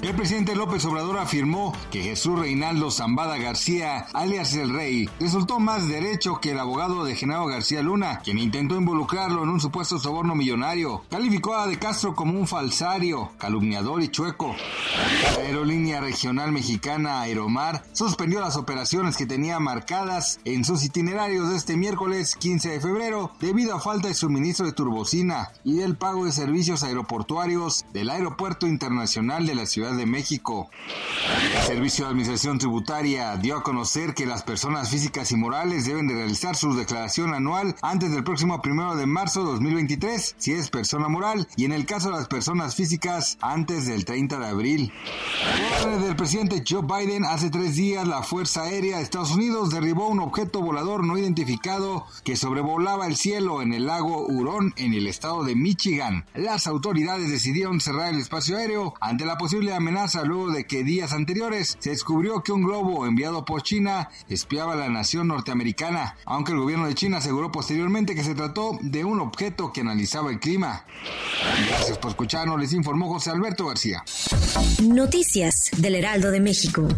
El presidente López Obrador afirmó que Jesús Reinaldo Zambada García, alias el Rey, resultó más derecho que el abogado de Genaro García Luna, quien intentó involucrarlo en un supuesto soborno millonario. Calificó a De Castro como un falsario, calumniador y chueco. La aerolínea regional mexicana Aeromar suspendió las operaciones que tenía marcadas en sus itinerarios este miércoles 15 de febrero debido a falta de suministro de turbocina y del pago de servicios aeroportuarios del Aeropuerto Internacional de la Ciudad de México. El Servicio de Administración Tributaria dio a conocer que las personas físicas y morales deben de realizar su declaración anual antes del próximo primero de marzo de 2023, si es persona moral, y en el caso de las personas físicas, antes del 30 de abril. Por del presidente Joe Biden, hace tres días la Fuerza Aérea de Estados Unidos derribó un objeto volador no identificado que sobrevolaba el cielo en el lago Hurón, en el estado de Michigan. Las autoridades decidieron cerrar el espacio aéreo ante la posible amenaza luego de que días anteriores se descubrió que un globo enviado por China espiaba la nación norteamericana, aunque el gobierno de China aseguró posteriormente que se trató de un objeto que analizaba el clima. Gracias por escucharnos, les informó José Alberto García. Noticias del Heraldo de México.